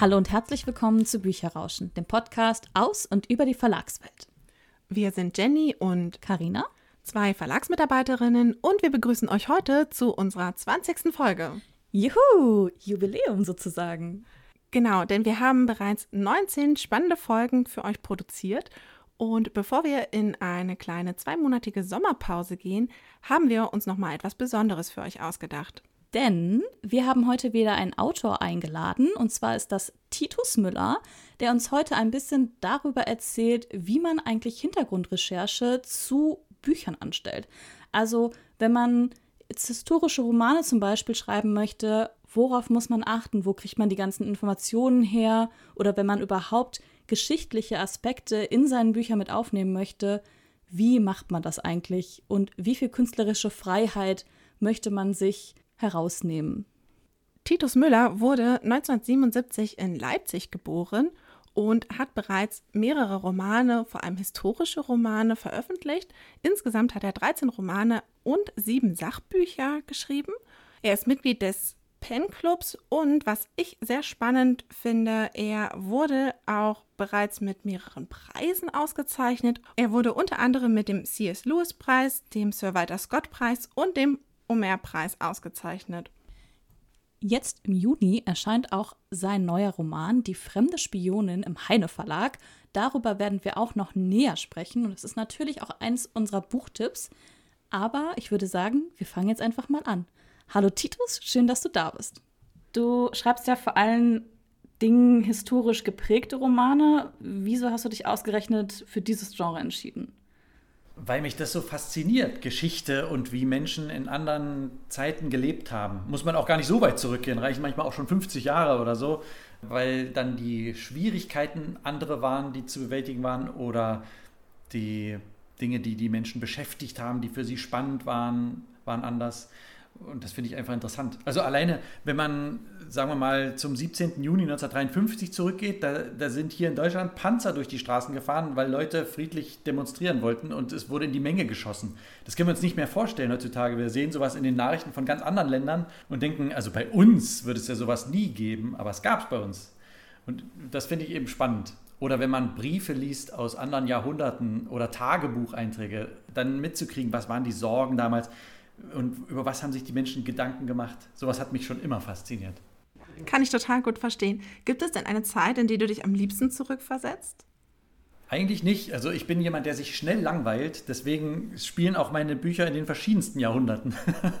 Hallo und herzlich willkommen zu Bücherrauschen, dem Podcast aus und über die Verlagswelt. Wir sind Jenny und Karina, zwei Verlagsmitarbeiterinnen und wir begrüßen euch heute zu unserer 20. Folge. Juhu, Jubiläum sozusagen. Genau, denn wir haben bereits 19 spannende Folgen für euch produziert und bevor wir in eine kleine zweimonatige Sommerpause gehen, haben wir uns noch mal etwas Besonderes für euch ausgedacht. Denn wir haben heute wieder einen Autor eingeladen, und zwar ist das Titus Müller, der uns heute ein bisschen darüber erzählt, wie man eigentlich Hintergrundrecherche zu Büchern anstellt. Also wenn man historische Romane zum Beispiel schreiben möchte, worauf muss man achten? Wo kriegt man die ganzen Informationen her? Oder wenn man überhaupt geschichtliche Aspekte in seinen Büchern mit aufnehmen möchte, wie macht man das eigentlich? Und wie viel künstlerische Freiheit möchte man sich herausnehmen. Titus Müller wurde 1977 in Leipzig geboren und hat bereits mehrere Romane, vor allem historische Romane, veröffentlicht. Insgesamt hat er 13 Romane und sieben Sachbücher geschrieben. Er ist Mitglied des Pen Clubs und was ich sehr spannend finde, er wurde auch bereits mit mehreren Preisen ausgezeichnet. Er wurde unter anderem mit dem C.S. Lewis Preis, dem Sir Walter Scott Preis und dem Omer-Preis ausgezeichnet. Jetzt im Juni erscheint auch sein neuer Roman Die fremde Spionin im Heine Verlag. Darüber werden wir auch noch näher sprechen und es ist natürlich auch eines unserer Buchtipps. Aber ich würde sagen, wir fangen jetzt einfach mal an. Hallo Titus, schön, dass du da bist. Du schreibst ja vor allen Dingen historisch geprägte Romane. Wieso hast du dich ausgerechnet für dieses Genre entschieden? Weil mich das so fasziniert, Geschichte und wie Menschen in anderen Zeiten gelebt haben. Muss man auch gar nicht so weit zurückgehen, reichen manchmal auch schon 50 Jahre oder so, weil dann die Schwierigkeiten andere waren, die zu bewältigen waren oder die Dinge, die die Menschen beschäftigt haben, die für sie spannend waren, waren anders. Und das finde ich einfach interessant. Also alleine, wenn man, sagen wir mal, zum 17. Juni 1953 zurückgeht, da, da, sind hier in Deutschland Panzer durch die Straßen gefahren, weil Leute friedlich demonstrieren wollten und es wurde in die Menge geschossen. Das können wir uns nicht mehr vorstellen heutzutage. Wir sehen sowas in den Nachrichten von ganz anderen Ländern und denken, also bei uns würde es ja sowas nie geben, aber es gab es bei uns. Und das finde ich eben spannend. Oder wenn man Briefe liest aus anderen Jahrhunderten oder Tagebucheinträge, dann mitzukriegen, was waren die Sorgen damals und über was haben sich die Menschen Gedanken gemacht? Sowas hat mich schon immer fasziniert. Kann ich total gut verstehen. Gibt es denn eine Zeit, in die du dich am liebsten zurückversetzt? Eigentlich nicht. Also ich bin jemand, der sich schnell langweilt. Deswegen spielen auch meine Bücher in den verschiedensten Jahrhunderten.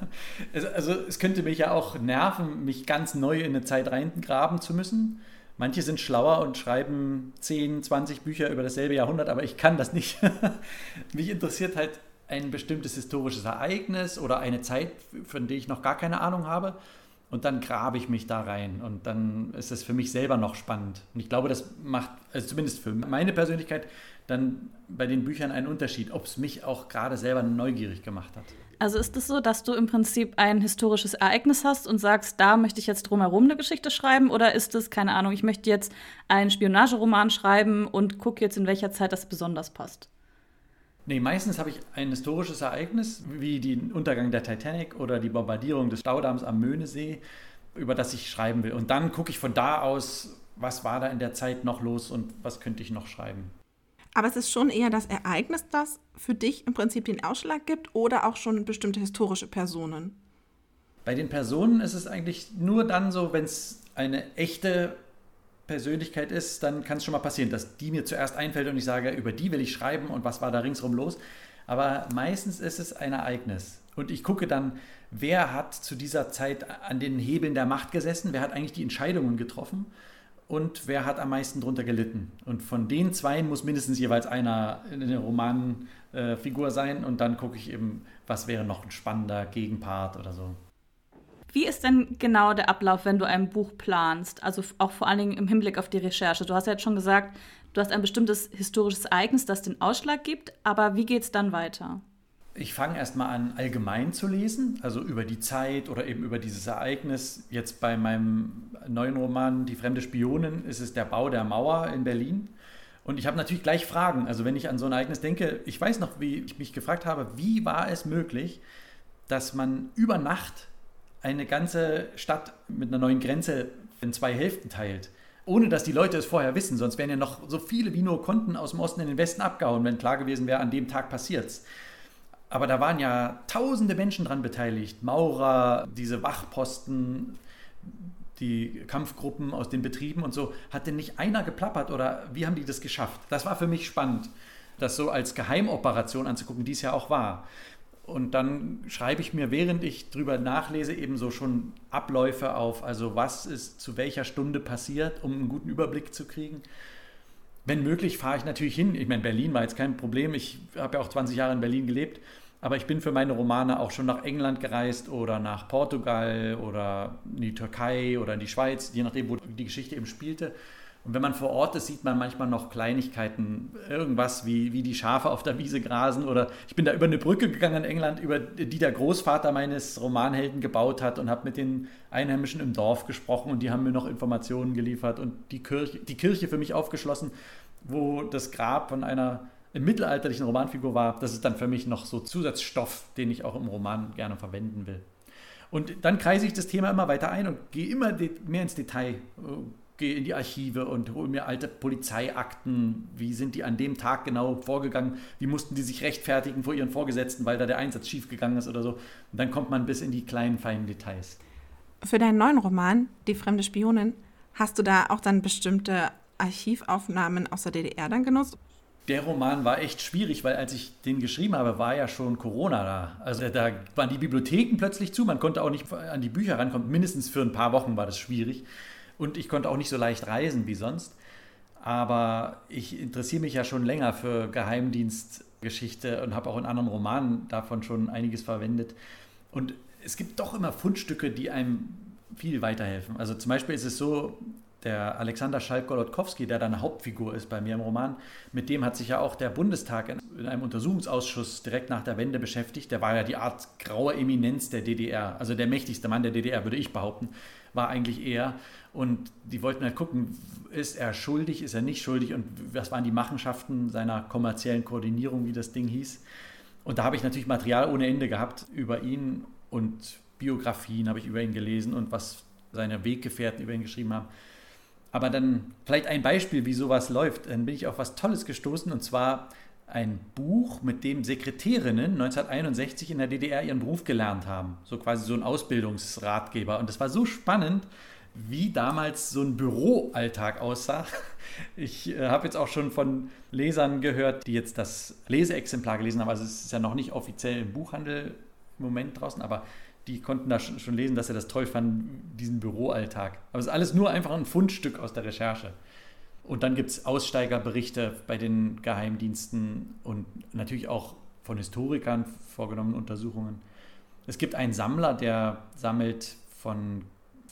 also es könnte mich ja auch nerven, mich ganz neu in eine Zeit reingraben zu müssen. Manche sind schlauer und schreiben 10, 20 Bücher über dasselbe Jahrhundert, aber ich kann das nicht. mich interessiert halt ein bestimmtes historisches Ereignis oder eine Zeit, von der ich noch gar keine Ahnung habe. Und dann grabe ich mich da rein und dann ist es für mich selber noch spannend. Und ich glaube, das macht, also zumindest für meine Persönlichkeit, dann bei den Büchern einen Unterschied, ob es mich auch gerade selber neugierig gemacht hat. Also ist es so, dass du im Prinzip ein historisches Ereignis hast und sagst, da möchte ich jetzt drumherum eine Geschichte schreiben? Oder ist es, keine Ahnung, ich möchte jetzt einen Spionageroman schreiben und gucke jetzt, in welcher Zeit das besonders passt? Nee, meistens habe ich ein historisches Ereignis, wie den Untergang der Titanic oder die Bombardierung des Staudamms am Möhnesee, über das ich schreiben will. Und dann gucke ich von da aus, was war da in der Zeit noch los und was könnte ich noch schreiben. Aber es ist schon eher das Ereignis, das für dich im Prinzip den Ausschlag gibt oder auch schon bestimmte historische Personen? Bei den Personen ist es eigentlich nur dann so, wenn es eine echte Persönlichkeit ist, dann kann es schon mal passieren, dass die mir zuerst einfällt und ich sage, über die will ich schreiben und was war da ringsrum los. Aber meistens ist es ein Ereignis. Und ich gucke dann, wer hat zu dieser Zeit an den Hebeln der Macht gesessen, wer hat eigentlich die Entscheidungen getroffen und wer hat am meisten darunter gelitten. Und von den zwei muss mindestens jeweils einer in der Romanfigur sein und dann gucke ich eben, was wäre noch ein spannender Gegenpart oder so. Wie ist denn genau der Ablauf, wenn du ein Buch planst? Also auch vor allen Dingen im Hinblick auf die Recherche. Du hast ja jetzt schon gesagt, du hast ein bestimmtes historisches Ereignis, das den Ausschlag gibt, aber wie geht es dann weiter? Ich fange erstmal an, allgemein zu lesen, also über die Zeit oder eben über dieses Ereignis. Jetzt bei meinem neuen Roman Die fremde Spionin ist es der Bau der Mauer in Berlin. Und ich habe natürlich gleich Fragen. Also wenn ich an so ein Ereignis denke, ich weiß noch, wie ich mich gefragt habe, wie war es möglich, dass man über Nacht eine ganze Stadt mit einer neuen Grenze in zwei Hälften teilt. ohne dass die Leute es vorher wissen. Sonst wären ja noch so viele wie nur konnten aus dem Osten in den Westen abgehauen, wenn klar gewesen wäre, an dem Tag passiert's. Aber da waren ja tausende Menschen dran beteiligt. Maurer, diese Wachposten, die Kampfgruppen aus den Betrieben und so. Hat denn nicht einer geplappert oder wie haben die das geschafft? Das war für mich spannend, das so als Geheimoperation anzugucken, die es ja auch war. Und dann schreibe ich mir, während ich drüber nachlese, eben so schon Abläufe auf, also was ist zu welcher Stunde passiert, um einen guten Überblick zu kriegen. Wenn möglich, fahre ich natürlich hin. Ich meine, Berlin war jetzt kein Problem. Ich habe ja auch 20 Jahre in Berlin gelebt. Aber ich bin für meine Romane auch schon nach England gereist oder nach Portugal oder in die Türkei oder in die Schweiz, je nachdem, wo die Geschichte eben spielte. Und wenn man vor Ort ist, sieht man manchmal noch Kleinigkeiten, irgendwas wie, wie die Schafe auf der Wiese grasen. Oder ich bin da über eine Brücke gegangen in England, über die der Großvater meines Romanhelden gebaut hat und habe mit den Einheimischen im Dorf gesprochen und die haben mir noch Informationen geliefert und die Kirche, die Kirche für mich aufgeschlossen, wo das Grab von einer mittelalterlichen Romanfigur war. Das ist dann für mich noch so Zusatzstoff, den ich auch im Roman gerne verwenden will. Und dann kreise ich das Thema immer weiter ein und gehe immer mehr ins Detail gehe in die Archive und hole mir alte Polizeiakten. Wie sind die an dem Tag genau vorgegangen? Wie mussten die sich rechtfertigen vor ihren Vorgesetzten, weil da der Einsatz schiefgegangen ist oder so? Und dann kommt man bis in die kleinen, feinen Details. Für deinen neuen Roman, Die fremde Spionin, hast du da auch dann bestimmte Archivaufnahmen aus der DDR dann genutzt? Der Roman war echt schwierig, weil als ich den geschrieben habe, war ja schon Corona da. Also da waren die Bibliotheken plötzlich zu, man konnte auch nicht an die Bücher rankommen. Mindestens für ein paar Wochen war das schwierig. Und ich konnte auch nicht so leicht reisen wie sonst. Aber ich interessiere mich ja schon länger für Geheimdienstgeschichte und habe auch in anderen Romanen davon schon einiges verwendet. Und es gibt doch immer Fundstücke, die einem viel weiterhelfen. Also zum Beispiel ist es so, der Alexander Schalk-Golodkowski, der dann Hauptfigur ist bei mir im Roman, mit dem hat sich ja auch der Bundestag in einem Untersuchungsausschuss direkt nach der Wende beschäftigt. Der war ja die Art graue Eminenz der DDR, also der mächtigste Mann der DDR, würde ich behaupten, war eigentlich er. Und die wollten halt gucken, ist er schuldig, ist er nicht schuldig und was waren die Machenschaften seiner kommerziellen Koordinierung, wie das Ding hieß. Und da habe ich natürlich Material ohne Ende gehabt über ihn und Biografien habe ich über ihn gelesen und was seine Weggefährten über ihn geschrieben haben. Aber dann vielleicht ein Beispiel, wie sowas läuft. Dann bin ich auf was Tolles gestoßen und zwar ein Buch, mit dem Sekretärinnen 1961 in der DDR ihren Beruf gelernt haben. So quasi so ein Ausbildungsratgeber. Und das war so spannend, wie damals so ein Büroalltag aussah. Ich äh, habe jetzt auch schon von Lesern gehört, die jetzt das Leseexemplar gelesen haben. Also es ist ja noch nicht offiziell im Buchhandel im Moment draußen, aber die konnten da schon lesen, dass sie das toll fanden, diesen Büroalltag. Aber es ist alles nur einfach ein Fundstück aus der Recherche. Und dann gibt es Aussteigerberichte bei den Geheimdiensten und natürlich auch von Historikern vorgenommene Untersuchungen. Es gibt einen Sammler, der sammelt von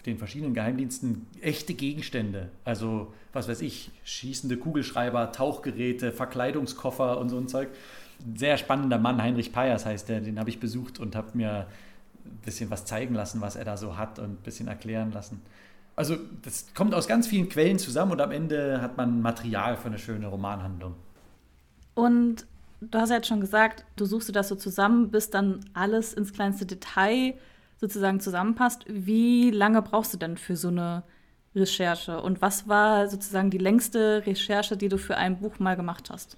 den verschiedenen Geheimdiensten echte Gegenstände. Also, was weiß ich, schießende Kugelschreiber, Tauchgeräte, Verkleidungskoffer und so ein Zeug. Ein sehr spannender Mann, Heinrich Peyers heißt der, den habe ich besucht und habe mir ein bisschen was zeigen lassen, was er da so hat und ein bisschen erklären lassen. Also, das kommt aus ganz vielen Quellen zusammen und am Ende hat man Material für eine schöne Romanhandlung. Und du hast ja jetzt schon gesagt, du suchst dir das so zusammen, bis dann alles ins kleinste Detail sozusagen zusammenpasst. Wie lange brauchst du denn für so eine Recherche? Und was war sozusagen die längste Recherche, die du für ein Buch mal gemacht hast?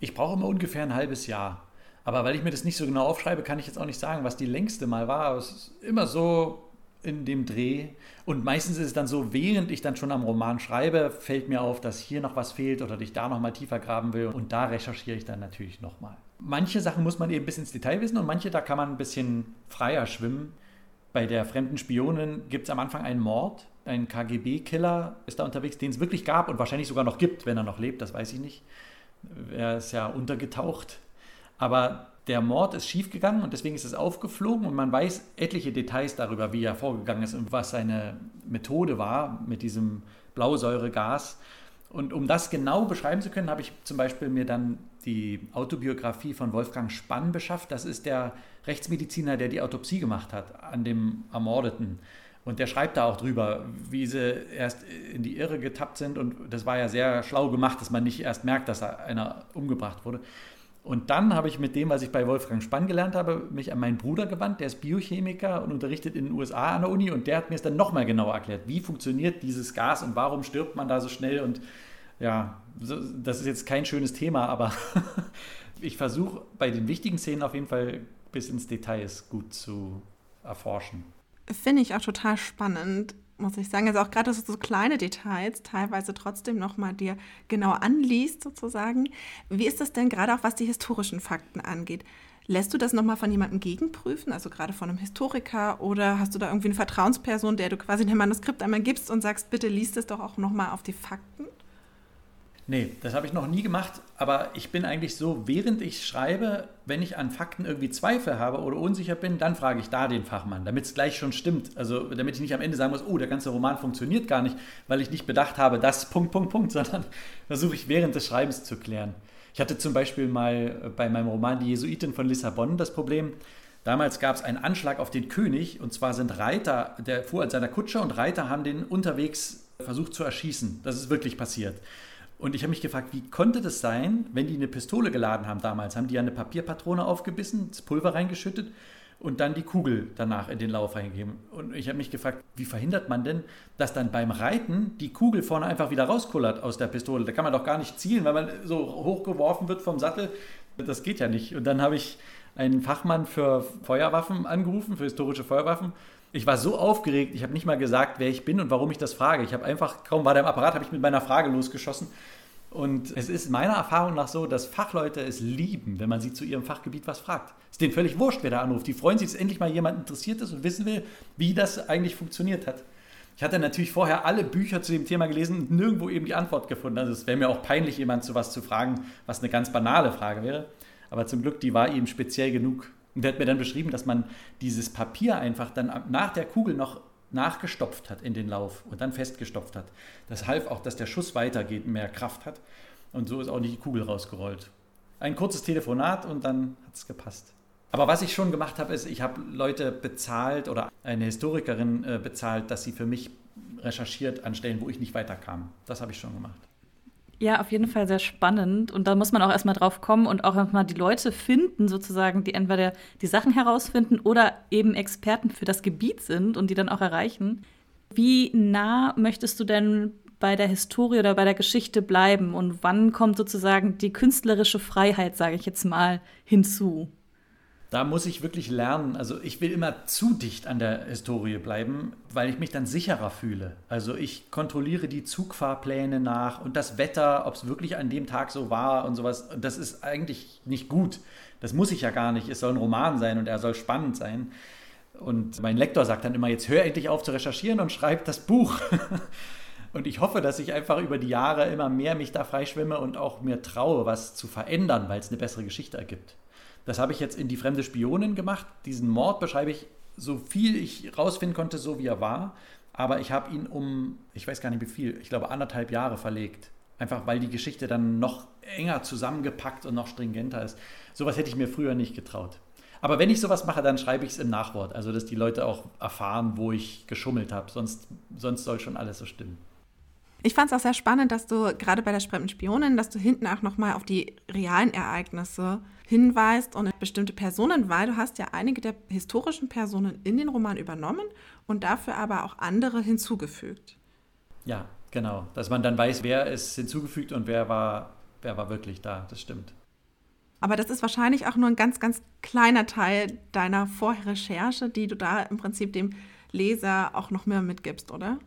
Ich brauche immer ungefähr ein halbes Jahr. Aber weil ich mir das nicht so genau aufschreibe, kann ich jetzt auch nicht sagen, was die längste mal war. Aber es ist immer so in dem Dreh. Und meistens ist es dann so, während ich dann schon am Roman schreibe, fällt mir auf, dass hier noch was fehlt oder ich da noch mal tiefer graben will. Und da recherchiere ich dann natürlich noch mal manche Sachen muss man eben bis ins Detail wissen und manche, da kann man ein bisschen freier schwimmen. Bei der fremden Spionin gibt es am Anfang einen Mord. Ein KGB-Killer ist da unterwegs, den es wirklich gab und wahrscheinlich sogar noch gibt, wenn er noch lebt, das weiß ich nicht. Er ist ja untergetaucht. Aber der Mord ist schiefgegangen und deswegen ist es aufgeflogen und man weiß etliche Details darüber, wie er vorgegangen ist und was seine Methode war mit diesem Blausäuregas. Und um das genau beschreiben zu können, habe ich zum Beispiel mir dann die Autobiografie von Wolfgang Spann beschafft. Das ist der Rechtsmediziner, der die Autopsie gemacht hat an dem Ermordeten. Und der schreibt da auch drüber, wie sie erst in die Irre getappt sind. Und das war ja sehr schlau gemacht, dass man nicht erst merkt, dass da einer umgebracht wurde. Und dann habe ich mit dem, was ich bei Wolfgang Spann gelernt habe, mich an meinen Bruder gewandt. Der ist Biochemiker und unterrichtet in den USA an der Uni. Und der hat mir es dann nochmal genauer erklärt. Wie funktioniert dieses Gas und warum stirbt man da so schnell? Und ja, das ist jetzt kein schönes Thema, aber ich versuche bei den wichtigen Szenen auf jeden Fall bis ins Details gut zu erforschen. Finde ich auch total spannend muss ich sagen. Also auch gerade so kleine Details teilweise trotzdem nochmal dir genau anliest sozusagen. Wie ist das denn gerade auch, was die historischen Fakten angeht? Lässt du das nochmal von jemandem gegenprüfen, also gerade von einem Historiker, oder hast du da irgendwie eine Vertrauensperson, der du quasi dein Manuskript einmal gibst und sagst, bitte liest es doch auch nochmal auf die Fakten? Nee, das habe ich noch nie gemacht, aber ich bin eigentlich so, während ich schreibe, wenn ich an Fakten irgendwie Zweifel habe oder unsicher bin, dann frage ich da den Fachmann, damit es gleich schon stimmt. Also damit ich nicht am Ende sagen muss, oh, der ganze Roman funktioniert gar nicht, weil ich nicht bedacht habe, das Punkt, Punkt, Punkt, sondern versuche ich während des Schreibens zu klären. Ich hatte zum Beispiel mal bei meinem Roman Die Jesuiten von Lissabon das Problem, Damals gab es einen Anschlag auf den König und zwar sind Reiter, der fuhr an seiner Kutsche und Reiter haben den unterwegs versucht zu erschießen. Das ist wirklich passiert. Und ich habe mich gefragt, wie konnte das sein, wenn die eine Pistole geladen haben damals? Haben die ja eine Papierpatrone aufgebissen, das Pulver reingeschüttet und dann die Kugel danach in den Lauf reingegeben. Und ich habe mich gefragt, wie verhindert man denn, dass dann beim Reiten die Kugel vorne einfach wieder rauskullert aus der Pistole? Da kann man doch gar nicht zielen, weil man so hochgeworfen wird vom Sattel. Das geht ja nicht. Und dann habe ich einen Fachmann für Feuerwaffen angerufen, für historische Feuerwaffen. Ich war so aufgeregt, ich habe nicht mal gesagt, wer ich bin und warum ich das frage. Ich habe einfach, kaum war der im Apparat, habe ich mit meiner Frage losgeschossen. Und es ist meiner Erfahrung nach so, dass Fachleute es lieben, wenn man sie zu ihrem Fachgebiet was fragt. Es ist denen völlig wurscht, wer da anruft. Die freuen sich, dass endlich mal jemand interessiert ist und wissen will, wie das eigentlich funktioniert hat. Ich hatte natürlich vorher alle Bücher zu dem Thema gelesen und nirgendwo eben die Antwort gefunden. Also es wäre mir auch peinlich, jemand zu was zu fragen, was eine ganz banale Frage wäre. Aber zum Glück, die war ihm speziell genug. Und der hat mir dann beschrieben, dass man dieses Papier einfach dann nach der Kugel noch nachgestopft hat in den Lauf und dann festgestopft hat. Das half auch, dass der Schuss weitergeht, mehr Kraft hat. Und so ist auch nicht die Kugel rausgerollt. Ein kurzes Telefonat und dann hat es gepasst. Aber was ich schon gemacht habe, ist, ich habe Leute bezahlt oder eine Historikerin äh, bezahlt, dass sie für mich recherchiert an Stellen, wo ich nicht weiterkam. Das habe ich schon gemacht. Ja, auf jeden Fall sehr spannend. Und da muss man auch erstmal drauf kommen und auch erstmal die Leute finden, sozusagen, die entweder die Sachen herausfinden oder eben Experten für das Gebiet sind und die dann auch erreichen. Wie nah möchtest du denn bei der Historie oder bei der Geschichte bleiben und wann kommt sozusagen die künstlerische Freiheit, sage ich jetzt mal, hinzu? Da muss ich wirklich lernen. Also ich will immer zu dicht an der Historie bleiben, weil ich mich dann sicherer fühle. Also ich kontrolliere die Zugfahrpläne nach und das Wetter, ob es wirklich an dem Tag so war und sowas. Das ist eigentlich nicht gut. Das muss ich ja gar nicht. Es soll ein Roman sein und er soll spannend sein. Und mein Lektor sagt dann immer, jetzt hör endlich auf zu recherchieren und schreib das Buch. Und ich hoffe, dass ich einfach über die Jahre immer mehr mich da freischwimme und auch mir traue, was zu verändern, weil es eine bessere Geschichte ergibt. Das habe ich jetzt in Die fremde Spionin gemacht. Diesen Mord beschreibe ich so viel ich rausfinden konnte, so wie er war. Aber ich habe ihn um, ich weiß gar nicht wie viel, ich glaube anderthalb Jahre verlegt. Einfach weil die Geschichte dann noch enger zusammengepackt und noch stringenter ist. Sowas hätte ich mir früher nicht getraut. Aber wenn ich sowas mache, dann schreibe ich es im Nachwort. Also, dass die Leute auch erfahren, wo ich geschummelt habe. Sonst, sonst soll schon alles so stimmen. Ich fand es auch sehr spannend, dass du gerade bei der Spremden Spionin, dass du hinten auch nochmal auf die realen Ereignisse hinweist und bestimmte Personen, weil du hast ja einige der historischen Personen in den Roman übernommen und dafür aber auch andere hinzugefügt. Ja, genau. Dass man dann weiß, wer ist hinzugefügt und wer war, wer war wirklich da. Das stimmt. Aber das ist wahrscheinlich auch nur ein ganz, ganz kleiner Teil deiner Vorrecherche, die du da im Prinzip dem Leser auch noch mehr mitgibst, oder?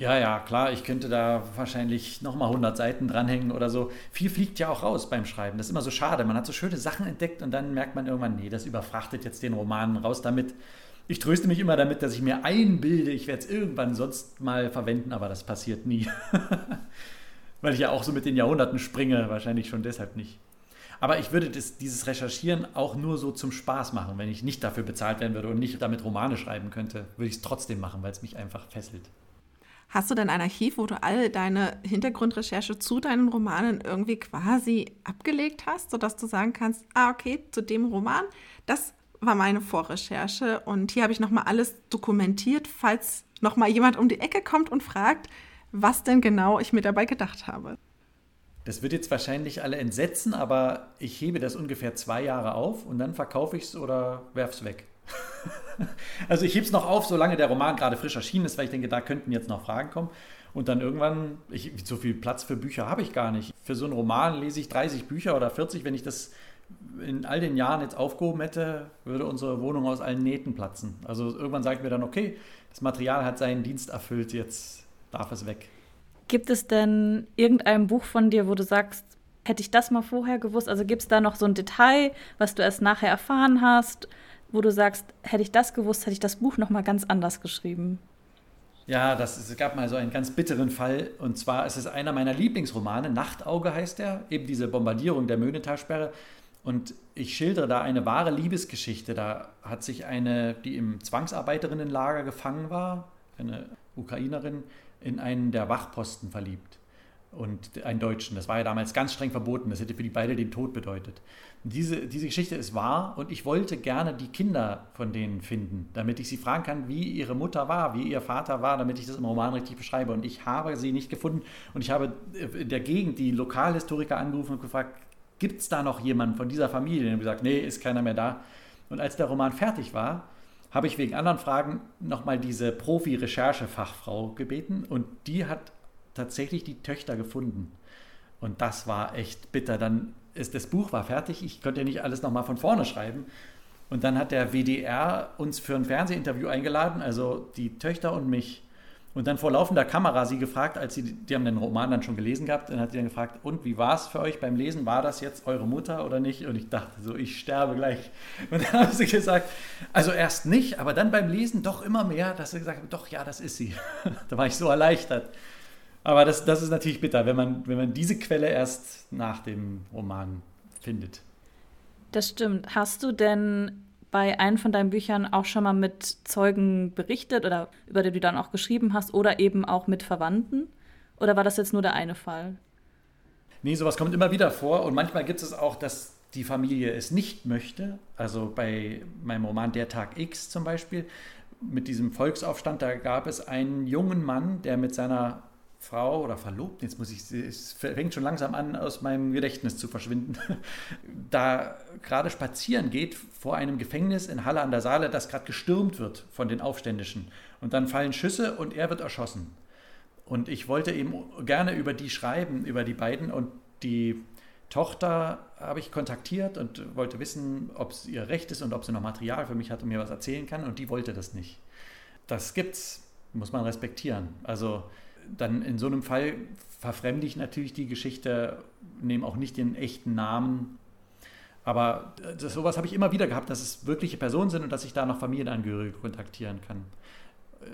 Ja, ja, klar, ich könnte da wahrscheinlich nochmal 100 Seiten dranhängen oder so. Viel fliegt ja auch raus beim Schreiben. Das ist immer so schade. Man hat so schöne Sachen entdeckt und dann merkt man irgendwann, nee, das überfrachtet jetzt den Roman raus damit. Ich tröste mich immer damit, dass ich mir einbilde, ich werde es irgendwann sonst mal verwenden, aber das passiert nie. Weil ich ja auch so mit den Jahrhunderten springe, wahrscheinlich schon deshalb nicht. Aber ich würde das, dieses Recherchieren auch nur so zum Spaß machen. Wenn ich nicht dafür bezahlt werden würde und nicht damit Romane schreiben könnte, würde ich es trotzdem machen, weil es mich einfach fesselt. Hast du denn ein Archiv, wo du all deine Hintergrundrecherche zu deinen Romanen irgendwie quasi abgelegt hast, sodass du sagen kannst, ah, okay, zu dem Roman, das war meine Vorrecherche und hier habe ich nochmal alles dokumentiert, falls nochmal jemand um die Ecke kommt und fragt, was denn genau ich mir dabei gedacht habe. Das wird jetzt wahrscheinlich alle entsetzen, aber ich hebe das ungefähr zwei Jahre auf und dann verkaufe ich es oder werfe es weg. also ich hebe es noch auf, solange der Roman gerade frisch erschienen ist, weil ich denke, da könnten jetzt noch Fragen kommen. Und dann irgendwann, ich, so viel Platz für Bücher habe ich gar nicht. Für so einen Roman lese ich 30 Bücher oder 40. Wenn ich das in all den Jahren jetzt aufgehoben hätte, würde unsere Wohnung aus allen Nähten platzen. Also irgendwann sagt mir dann, okay, das Material hat seinen Dienst erfüllt, jetzt darf es weg. Gibt es denn irgendein Buch von dir, wo du sagst, hätte ich das mal vorher gewusst? Also gibt es da noch so ein Detail, was du erst nachher erfahren hast, wo du sagst, hätte ich das gewusst, hätte ich das Buch noch mal ganz anders geschrieben? Ja, das, es gab mal so einen ganz bitteren Fall. Und zwar ist es einer meiner Lieblingsromane, Nachtauge heißt er, eben diese Bombardierung der Möhnetalsperre. Und ich schildere da eine wahre Liebesgeschichte. Da hat sich eine, die im Zwangsarbeiterinnenlager gefangen war, eine Ukrainerin, in einen der Wachposten verliebt. Und einen Deutschen. Das war ja damals ganz streng verboten. Das hätte für die beide den Tod bedeutet. Diese, diese Geschichte ist wahr und ich wollte gerne die Kinder von denen finden, damit ich sie fragen kann, wie ihre Mutter war, wie ihr Vater war, damit ich das im Roman richtig beschreibe. Und ich habe sie nicht gefunden. Und ich habe in der Gegend die Lokalhistoriker angerufen und gefragt, gibt es da noch jemanden von dieser Familie? Und gesagt, nee, ist keiner mehr da. Und als der Roman fertig war, habe ich wegen anderen Fragen nochmal diese Profi-Recherchefachfrau gebeten und die hat tatsächlich die Töchter gefunden. Und das war echt bitter. Dann ist das Buch war fertig, ich konnte ja nicht alles nochmal von vorne schreiben. Und dann hat der WDR uns für ein Fernsehinterview eingeladen, also die Töchter und mich. Und dann vor laufender Kamera sie gefragt, als sie, die haben den Roman dann schon gelesen gehabt, dann hat sie dann gefragt, und wie war es für euch beim Lesen? War das jetzt eure Mutter oder nicht? Und ich dachte so, ich sterbe gleich. Und dann haben sie gesagt, also erst nicht, aber dann beim Lesen doch immer mehr, dass sie gesagt haben, doch, ja, das ist sie. da war ich so erleichtert. Aber das, das ist natürlich bitter, wenn man, wenn man diese Quelle erst nach dem Roman findet. Das stimmt. Hast du denn bei einem von deinen Büchern auch schon mal mit Zeugen berichtet oder über die du dann auch geschrieben hast oder eben auch mit Verwandten? Oder war das jetzt nur der eine Fall? Nee, sowas kommt immer wieder vor und manchmal gibt es auch, dass die Familie es nicht möchte. Also bei meinem Roman Der Tag X zum Beispiel, mit diesem Volksaufstand, da gab es einen jungen Mann, der mit seiner Frau oder Verlobten, jetzt muss ich, es fängt schon langsam an, aus meinem Gedächtnis zu verschwinden, da gerade spazieren geht vor einem Gefängnis in Halle an der Saale, das gerade gestürmt wird von den Aufständischen. Und dann fallen Schüsse und er wird erschossen. Und ich wollte eben gerne über die schreiben, über die beiden. Und die Tochter habe ich kontaktiert und wollte wissen, ob es ihr Recht ist und ob sie noch Material für mich hat und mir was erzählen kann. Und die wollte das nicht. Das gibt's, muss man respektieren. Also dann in so einem Fall verfremde ich natürlich die Geschichte, nehme auch nicht den echten Namen. Aber das, sowas habe ich immer wieder gehabt, dass es wirkliche Personen sind und dass ich da noch Familienangehörige kontaktieren kann.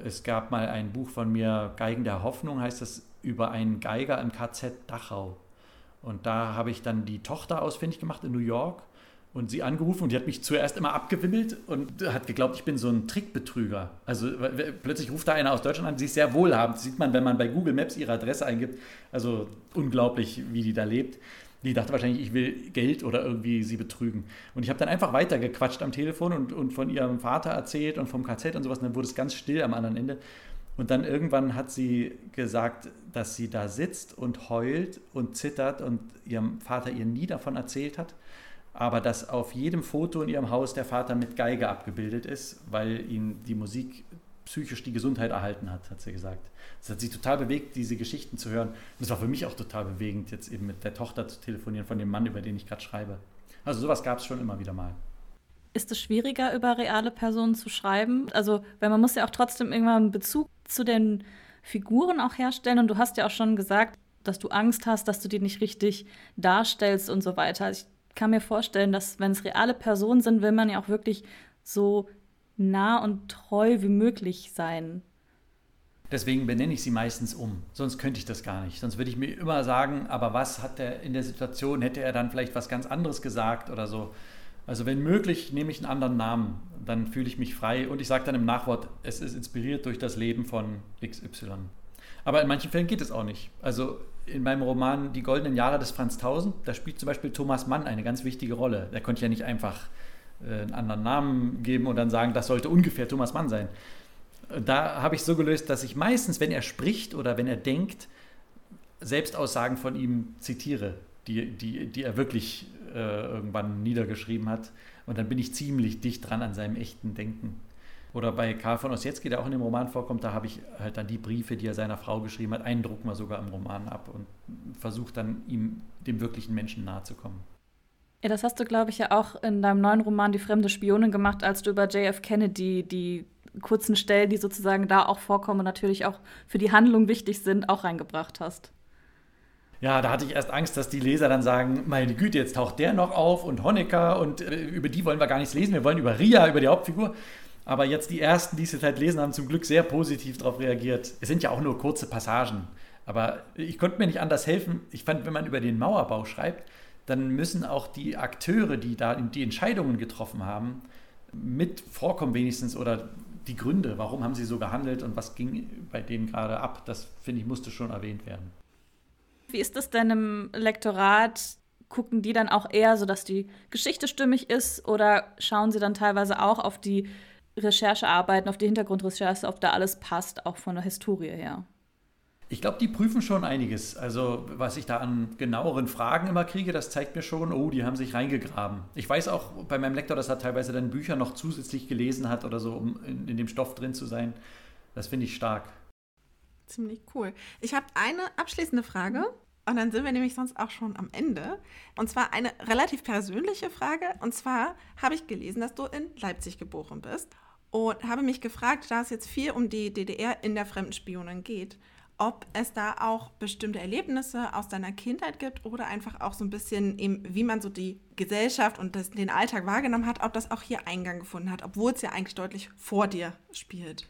Es gab mal ein Buch von mir, Geigen der Hoffnung heißt das, über einen Geiger im KZ Dachau. Und da habe ich dann die Tochter ausfindig gemacht in New York und sie angerufen und die hat mich zuerst immer abgewimmelt und hat geglaubt, ich bin so ein Trickbetrüger. Also plötzlich ruft da einer aus Deutschland an, sie ist sehr wohlhabend. Das sieht man, wenn man bei Google Maps ihre Adresse eingibt. Also unglaublich, wie die da lebt. Die dachte wahrscheinlich, ich will Geld oder irgendwie sie betrügen. Und ich habe dann einfach weitergequatscht am Telefon und, und von ihrem Vater erzählt und vom KZ und sowas. Und dann wurde es ganz still am anderen Ende. Und dann irgendwann hat sie gesagt, dass sie da sitzt und heult und zittert und ihrem Vater ihr nie davon erzählt hat aber dass auf jedem Foto in ihrem Haus der Vater mit Geige abgebildet ist, weil ihm die Musik psychisch die Gesundheit erhalten hat, hat sie gesagt. Das hat sie total bewegt, diese Geschichten zu hören. Und es war für mich auch total bewegend, jetzt eben mit der Tochter zu telefonieren von dem Mann, über den ich gerade schreibe. Also sowas gab es schon immer wieder mal. Ist es schwieriger, über reale Personen zu schreiben? Also, weil man muss ja auch trotzdem irgendwann einen Bezug zu den Figuren auch herstellen. Und du hast ja auch schon gesagt, dass du Angst hast, dass du die nicht richtig darstellst und so weiter. Ich kann mir vorstellen, dass wenn es reale Personen sind, will man ja auch wirklich so nah und treu wie möglich sein. Deswegen benenne ich sie meistens um. Sonst könnte ich das gar nicht. Sonst würde ich mir immer sagen, aber was hat er in der Situation? Hätte er dann vielleicht was ganz anderes gesagt oder so? Also wenn möglich, nehme ich einen anderen Namen. Dann fühle ich mich frei und ich sage dann im Nachwort, es ist inspiriert durch das Leben von XY. Aber in manchen Fällen geht es auch nicht. Also in meinem Roman Die goldenen Jahre des Franz Tausend, da spielt zum Beispiel Thomas Mann eine ganz wichtige Rolle. Der konnte ja nicht einfach äh, einen anderen Namen geben und dann sagen, das sollte ungefähr Thomas Mann sein. Da habe ich so gelöst, dass ich meistens, wenn er spricht oder wenn er denkt, Selbstaussagen von ihm zitiere, die, die, die er wirklich äh, irgendwann niedergeschrieben hat. Und dann bin ich ziemlich dicht dran an seinem echten Denken. Oder bei Karl von Ossietzky, der auch in dem Roman vorkommt, da habe ich halt dann die Briefe, die er seiner Frau geschrieben hat, einen drucken wir sogar im Roman ab und versuche dann ihm, dem wirklichen Menschen nahe zu kommen. Ja, das hast du, glaube ich, ja auch in deinem neuen Roman Die fremde Spionin gemacht, als du über JF Kennedy die kurzen Stellen, die sozusagen da auch vorkommen und natürlich auch für die Handlung wichtig sind, auch reingebracht hast. Ja, da hatte ich erst Angst, dass die Leser dann sagen, meine Güte, jetzt taucht der noch auf und Honecker und äh, über die wollen wir gar nichts lesen, wir wollen über Ria, über die Hauptfigur. Aber jetzt die ersten, die es jetzt halt lesen, haben zum Glück sehr positiv darauf reagiert. Es sind ja auch nur kurze Passagen. Aber ich konnte mir nicht anders helfen. Ich fand, wenn man über den Mauerbau schreibt, dann müssen auch die Akteure, die da die Entscheidungen getroffen haben, mit vorkommen wenigstens oder die Gründe, warum haben sie so gehandelt und was ging bei denen gerade ab, das finde ich musste schon erwähnt werden. Wie ist das denn im Lektorat? Gucken die dann auch eher so, dass die Geschichte stimmig ist oder schauen sie dann teilweise auch auf die Recherchearbeiten, auf die Hintergrundrecherche, ob da alles passt, auch von der Historie her? Ich glaube, die prüfen schon einiges. Also, was ich da an genaueren Fragen immer kriege, das zeigt mir schon, oh, die haben sich reingegraben. Ich weiß auch bei meinem Lektor, dass er teilweise dann Bücher noch zusätzlich gelesen hat oder so, um in, in dem Stoff drin zu sein. Das finde ich stark. Ziemlich cool. Ich habe eine abschließende Frage und dann sind wir nämlich sonst auch schon am Ende. Und zwar eine relativ persönliche Frage. Und zwar habe ich gelesen, dass du in Leipzig geboren bist und habe mich gefragt, da es jetzt viel um die DDR in der Fremdenspionin geht, ob es da auch bestimmte Erlebnisse aus deiner Kindheit gibt oder einfach auch so ein bisschen, eben, wie man so die Gesellschaft und das, den Alltag wahrgenommen hat, ob das auch hier Eingang gefunden hat, obwohl es ja eigentlich deutlich vor dir spielt.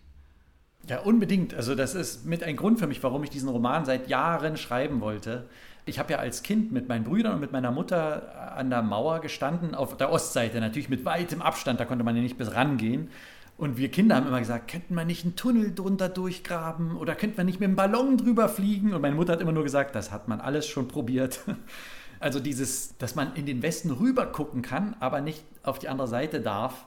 Ja, unbedingt. Also das ist mit ein Grund für mich, warum ich diesen Roman seit Jahren schreiben wollte. Ich habe ja als Kind mit meinen Brüdern und mit meiner Mutter an der Mauer gestanden, auf der Ostseite, natürlich mit weitem Abstand, da konnte man ja nicht bis rangehen. Und wir Kinder haben immer gesagt, könnten wir nicht einen Tunnel drunter durchgraben oder könnten wir nicht mit dem Ballon drüber fliegen? Und meine Mutter hat immer nur gesagt, das hat man alles schon probiert. Also dieses, dass man in den Westen rüber gucken kann, aber nicht auf die andere Seite darf,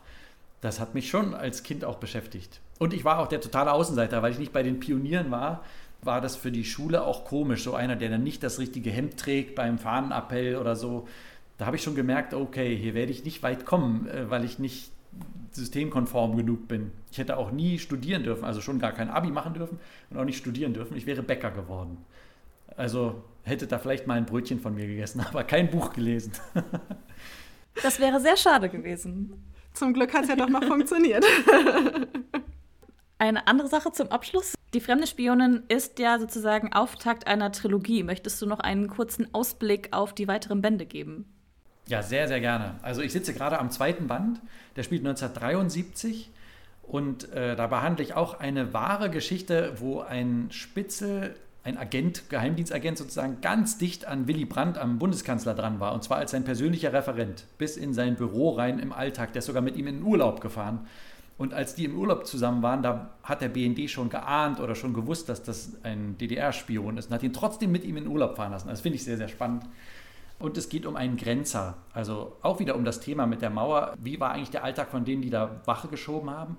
das hat mich schon als Kind auch beschäftigt. Und ich war auch der totale Außenseiter, weil ich nicht bei den Pionieren war, war das für die Schule auch komisch. So einer, der dann nicht das richtige Hemd trägt beim Fahnenappell oder so. Da habe ich schon gemerkt, okay, hier werde ich nicht weit kommen, äh, weil ich nicht systemkonform genug bin. Ich hätte auch nie studieren dürfen, also schon gar kein Abi machen dürfen und auch nicht studieren dürfen. Ich wäre Bäcker geworden. Also hätte da vielleicht mal ein Brötchen von mir gegessen, aber kein Buch gelesen. Das wäre sehr schade gewesen. Zum Glück hat es ja doch noch funktioniert. Eine andere Sache zum Abschluss. Die fremde Spionin ist ja sozusagen Auftakt einer Trilogie. Möchtest du noch einen kurzen Ausblick auf die weiteren Bände geben? Ja, sehr, sehr gerne. Also ich sitze gerade am zweiten Band, der spielt 1973 und äh, da behandle ich auch eine wahre Geschichte, wo ein Spitzel, ein Agent, Geheimdienstagent sozusagen ganz dicht an Willy Brandt, am Bundeskanzler dran war und zwar als sein persönlicher Referent bis in sein Büro rein im Alltag. Der ist sogar mit ihm in den Urlaub gefahren. Und als die im Urlaub zusammen waren, da hat der BND schon geahnt oder schon gewusst, dass das ein DDR-Spion ist und hat ihn trotzdem mit ihm in den Urlaub fahren lassen. Das finde ich sehr, sehr spannend. Und es geht um einen Grenzer. Also auch wieder um das Thema mit der Mauer. Wie war eigentlich der Alltag von denen, die da Wache geschoben haben?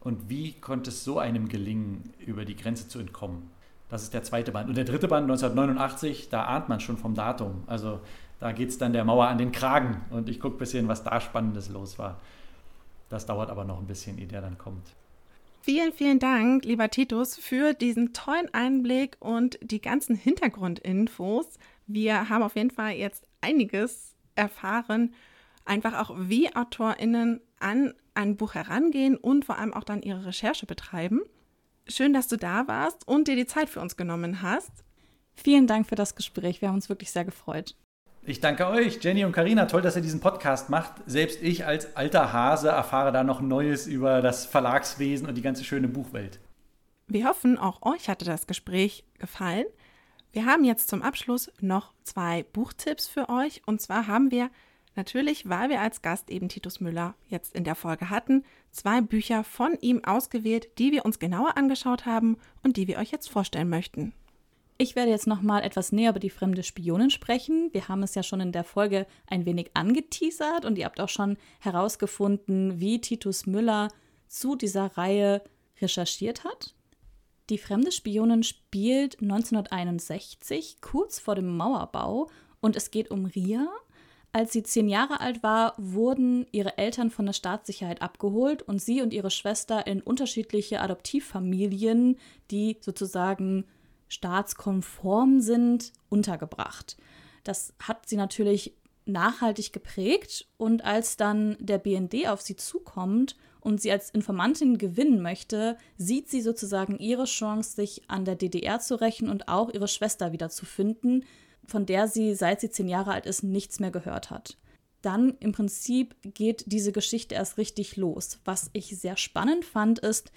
Und wie konnte es so einem gelingen, über die Grenze zu entkommen? Das ist der zweite Band. Und der dritte Band 1989, da ahnt man schon vom Datum. Also da geht es dann der Mauer an den Kragen. Und ich gucke ein bisschen, was da Spannendes los war. Das dauert aber noch ein bisschen, ehe der dann kommt. Vielen, vielen Dank, lieber Titus, für diesen tollen Einblick und die ganzen Hintergrundinfos. Wir haben auf jeden Fall jetzt einiges erfahren, einfach auch wie AutorInnen an ein Buch herangehen und vor allem auch dann ihre Recherche betreiben. Schön, dass du da warst und dir die Zeit für uns genommen hast. Vielen Dank für das Gespräch. Wir haben uns wirklich sehr gefreut. Ich danke euch, Jenny und Karina. Toll, dass ihr diesen Podcast macht. Selbst ich als alter Hase erfahre da noch Neues über das Verlagswesen und die ganze schöne Buchwelt. Wir hoffen, auch euch hatte das Gespräch gefallen. Wir haben jetzt zum Abschluss noch zwei Buchtipps für euch. Und zwar haben wir natürlich, weil wir als Gast eben Titus Müller jetzt in der Folge hatten, zwei Bücher von ihm ausgewählt, die wir uns genauer angeschaut haben und die wir euch jetzt vorstellen möchten. Ich werde jetzt noch mal etwas näher über die fremde Spionin sprechen. Wir haben es ja schon in der Folge ein wenig angeteasert und ihr habt auch schon herausgefunden, wie Titus Müller zu dieser Reihe recherchiert hat. Die fremde Spionin spielt 1961, kurz vor dem Mauerbau, und es geht um Ria. Als sie zehn Jahre alt war, wurden ihre Eltern von der Staatssicherheit abgeholt und sie und ihre Schwester in unterschiedliche Adoptivfamilien, die sozusagen staatskonform sind, untergebracht. Das hat sie natürlich nachhaltig geprägt und als dann der BND auf sie zukommt und sie als Informantin gewinnen möchte, sieht sie sozusagen ihre Chance, sich an der DDR zu rächen und auch ihre Schwester wiederzufinden, von der sie, seit sie zehn Jahre alt ist, nichts mehr gehört hat. Dann im Prinzip geht diese Geschichte erst richtig los. Was ich sehr spannend fand, ist,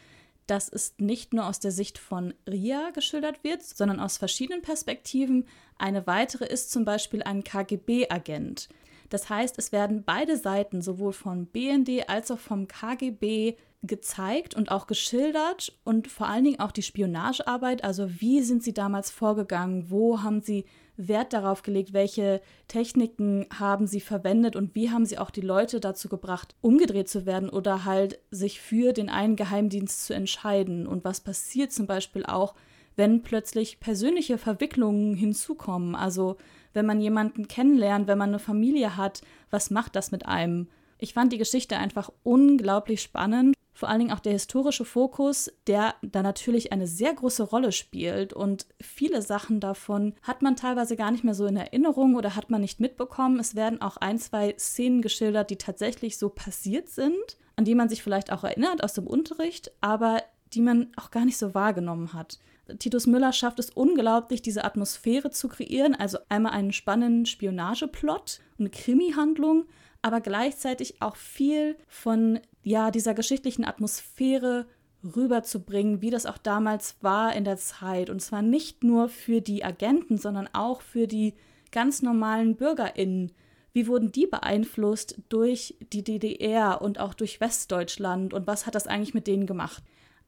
dass es nicht nur aus der Sicht von Ria geschildert wird, sondern aus verschiedenen Perspektiven. Eine weitere ist zum Beispiel ein KGB-Agent. Das heißt, es werden beide Seiten, sowohl von BND als auch vom KGB, gezeigt und auch geschildert und vor allen Dingen auch die Spionagearbeit, also wie sind sie damals vorgegangen, wo haben sie Wert darauf gelegt, welche Techniken haben sie verwendet und wie haben sie auch die Leute dazu gebracht, umgedreht zu werden oder halt sich für den einen Geheimdienst zu entscheiden. Und was passiert zum Beispiel auch, wenn plötzlich persönliche Verwicklungen hinzukommen. Also wenn man jemanden kennenlernt, wenn man eine Familie hat, was macht das mit einem? Ich fand die Geschichte einfach unglaublich spannend vor allen Dingen auch der historische Fokus, der da natürlich eine sehr große Rolle spielt und viele Sachen davon hat man teilweise gar nicht mehr so in Erinnerung oder hat man nicht mitbekommen. Es werden auch ein, zwei Szenen geschildert, die tatsächlich so passiert sind, an die man sich vielleicht auch erinnert aus dem Unterricht, aber die man auch gar nicht so wahrgenommen hat. Titus Müller schafft es unglaublich, diese Atmosphäre zu kreieren, also einmal einen spannenden Spionageplot, eine Krimi-Handlung, aber gleichzeitig auch viel von ja, dieser geschichtlichen Atmosphäre rüberzubringen, wie das auch damals war in der Zeit. Und zwar nicht nur für die Agenten, sondern auch für die ganz normalen BürgerInnen. Wie wurden die beeinflusst durch die DDR und auch durch Westdeutschland und was hat das eigentlich mit denen gemacht?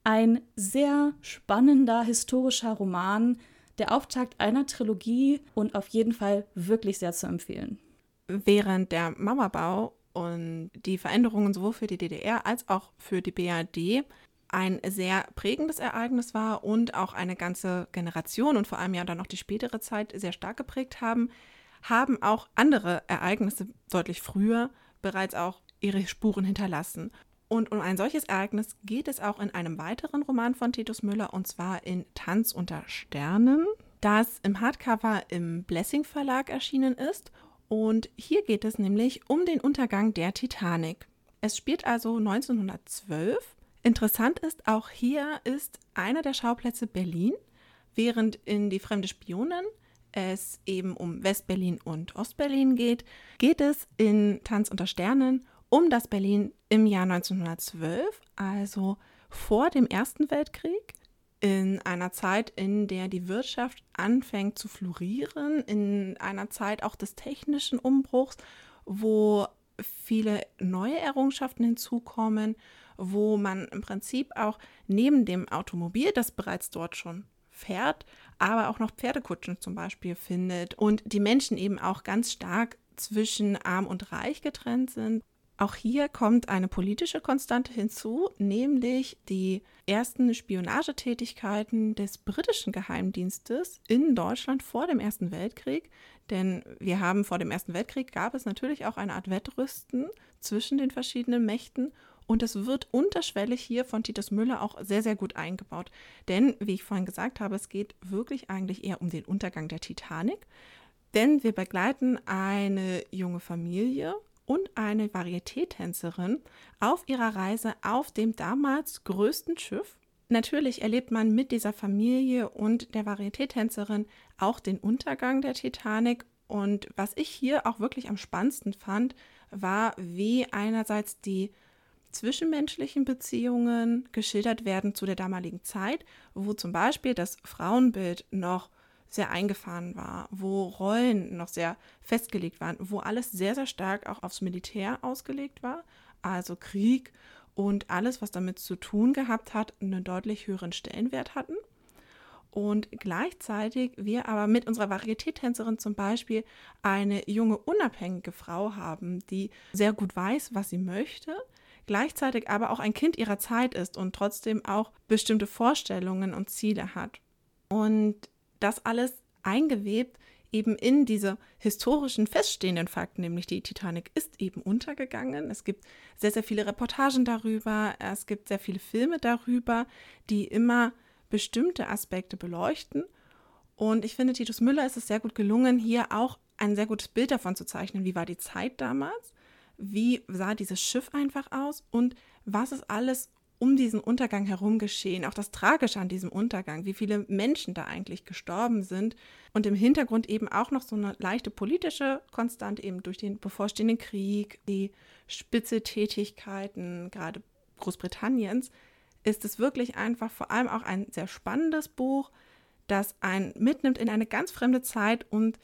Ein sehr spannender historischer Roman, der Auftakt einer Trilogie und auf jeden Fall wirklich sehr zu empfehlen. Während der Mauerbau und die Veränderungen sowohl für die DDR als auch für die BRD ein sehr prägendes Ereignis war und auch eine ganze Generation und vor allem ja dann auch die spätere Zeit sehr stark geprägt haben, haben auch andere Ereignisse deutlich früher bereits auch ihre Spuren hinterlassen. Und um ein solches Ereignis geht es auch in einem weiteren Roman von Titus Müller und zwar in Tanz unter Sternen, das im Hardcover im Blessing Verlag erschienen ist und hier geht es nämlich um den Untergang der Titanic. Es spielt also 1912. Interessant ist, auch hier ist einer der Schauplätze Berlin, während in Die fremde Spionin es eben um Westberlin und Ostberlin geht, geht es in Tanz unter Sternen um das Berlin im Jahr 1912, also vor dem Ersten Weltkrieg in einer Zeit, in der die Wirtschaft anfängt zu florieren, in einer Zeit auch des technischen Umbruchs, wo viele neue Errungenschaften hinzukommen, wo man im Prinzip auch neben dem Automobil, das bereits dort schon fährt, aber auch noch Pferdekutschen zum Beispiel findet und die Menschen eben auch ganz stark zwischen arm und reich getrennt sind auch hier kommt eine politische Konstante hinzu, nämlich die ersten Spionagetätigkeiten des britischen Geheimdienstes in Deutschland vor dem Ersten Weltkrieg. Denn wir haben vor dem Ersten Weltkrieg gab es natürlich auch eine Art Wettrüsten zwischen den verschiedenen Mächten und es wird unterschwellig hier von Titus Müller auch sehr, sehr gut eingebaut. Denn, wie ich vorhin gesagt habe, es geht wirklich eigentlich eher um den Untergang der Titanic. Denn wir begleiten eine junge Familie und eine Varieté-Tänzerin auf ihrer Reise auf dem damals größten Schiff. Natürlich erlebt man mit dieser Familie und der Varieté-Tänzerin auch den Untergang der Titanic. Und was ich hier auch wirklich am spannendsten fand, war, wie einerseits die zwischenmenschlichen Beziehungen geschildert werden zu der damaligen Zeit, wo zum Beispiel das Frauenbild noch sehr eingefahren war, wo Rollen noch sehr festgelegt waren, wo alles sehr, sehr stark auch aufs Militär ausgelegt war, also Krieg und alles, was damit zu tun gehabt hat, einen deutlich höheren Stellenwert hatten. Und gleichzeitig wir aber mit unserer Varieté-Tänzerin zum Beispiel eine junge, unabhängige Frau haben, die sehr gut weiß, was sie möchte, gleichzeitig aber auch ein Kind ihrer Zeit ist und trotzdem auch bestimmte Vorstellungen und Ziele hat. Und das alles eingewebt eben in diese historischen feststehenden Fakten, nämlich die Titanic ist eben untergegangen. Es gibt sehr, sehr viele Reportagen darüber, es gibt sehr viele Filme darüber, die immer bestimmte Aspekte beleuchten. Und ich finde, Titus Müller ist es sehr gut gelungen, hier auch ein sehr gutes Bild davon zu zeichnen, wie war die Zeit damals, wie sah dieses Schiff einfach aus und was ist alles um diesen Untergang herum geschehen, auch das Tragische an diesem Untergang, wie viele Menschen da eigentlich gestorben sind und im Hintergrund eben auch noch so eine leichte politische Konstante eben durch den bevorstehenden Krieg, die Spitzeltätigkeiten gerade Großbritanniens, ist es wirklich einfach vor allem auch ein sehr spannendes Buch, das einen mitnimmt in eine ganz fremde Zeit und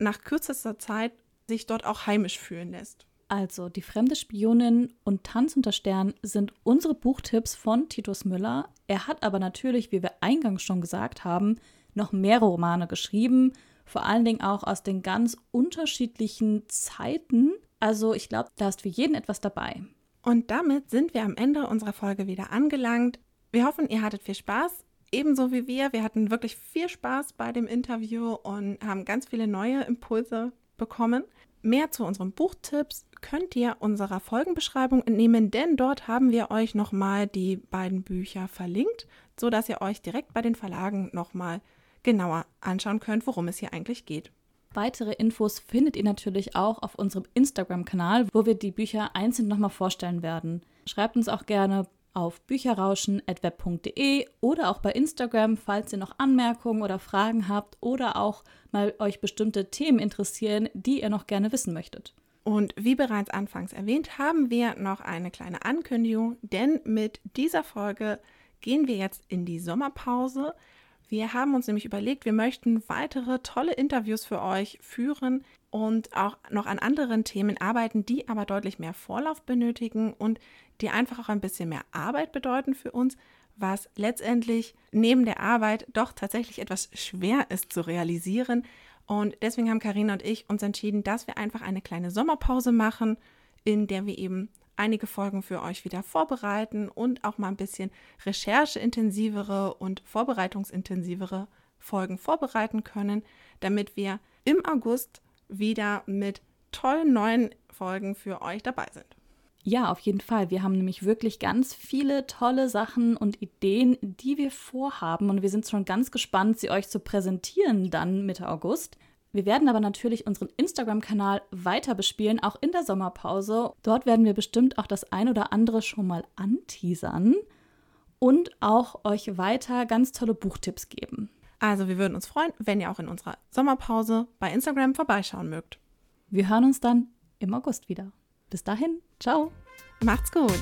nach kürzester Zeit sich dort auch heimisch fühlen lässt. Also, Die fremde Spionin und Tanz unter Stern sind unsere Buchtipps von Titus Müller. Er hat aber natürlich, wie wir eingangs schon gesagt haben, noch mehrere Romane geschrieben, vor allen Dingen auch aus den ganz unterschiedlichen Zeiten. Also, ich glaube, da ist für jeden etwas dabei. Und damit sind wir am Ende unserer Folge wieder angelangt. Wir hoffen, ihr hattet viel Spaß, ebenso wie wir. Wir hatten wirklich viel Spaß bei dem Interview und haben ganz viele neue Impulse bekommen. Mehr zu unseren Buchtipps könnt ihr unserer Folgenbeschreibung entnehmen, denn dort haben wir euch nochmal die beiden Bücher verlinkt, sodass ihr euch direkt bei den Verlagen nochmal genauer anschauen könnt, worum es hier eigentlich geht. Weitere Infos findet ihr natürlich auch auf unserem Instagram-Kanal, wo wir die Bücher einzeln nochmal vorstellen werden. Schreibt uns auch gerne auf bücherrauschen.web.de oder auch bei Instagram, falls ihr noch Anmerkungen oder Fragen habt oder auch mal euch bestimmte Themen interessieren, die ihr noch gerne wissen möchtet. Und wie bereits anfangs erwähnt, haben wir noch eine kleine Ankündigung, denn mit dieser Folge gehen wir jetzt in die Sommerpause. Wir haben uns nämlich überlegt, wir möchten weitere tolle Interviews für euch führen und auch noch an anderen Themen arbeiten, die aber deutlich mehr Vorlauf benötigen und die einfach auch ein bisschen mehr Arbeit bedeuten für uns, was letztendlich neben der Arbeit doch tatsächlich etwas schwer ist zu realisieren, und deswegen haben Karina und ich uns entschieden, dass wir einfach eine kleine Sommerpause machen, in der wir eben einige Folgen für euch wieder vorbereiten und auch mal ein bisschen rechercheintensivere und vorbereitungsintensivere Folgen vorbereiten können, damit wir im August wieder mit tollen neuen Folgen für euch dabei sind. Ja, auf jeden Fall. Wir haben nämlich wirklich ganz viele tolle Sachen und Ideen, die wir vorhaben. Und wir sind schon ganz gespannt, sie euch zu präsentieren dann Mitte August. Wir werden aber natürlich unseren Instagram-Kanal weiter bespielen, auch in der Sommerpause. Dort werden wir bestimmt auch das ein oder andere schon mal anteasern und auch euch weiter ganz tolle Buchtipps geben. Also wir würden uns freuen, wenn ihr auch in unserer Sommerpause bei Instagram vorbeischauen mögt. Wir hören uns dann im August wieder. Bis dahin, ciao. Macht's gut.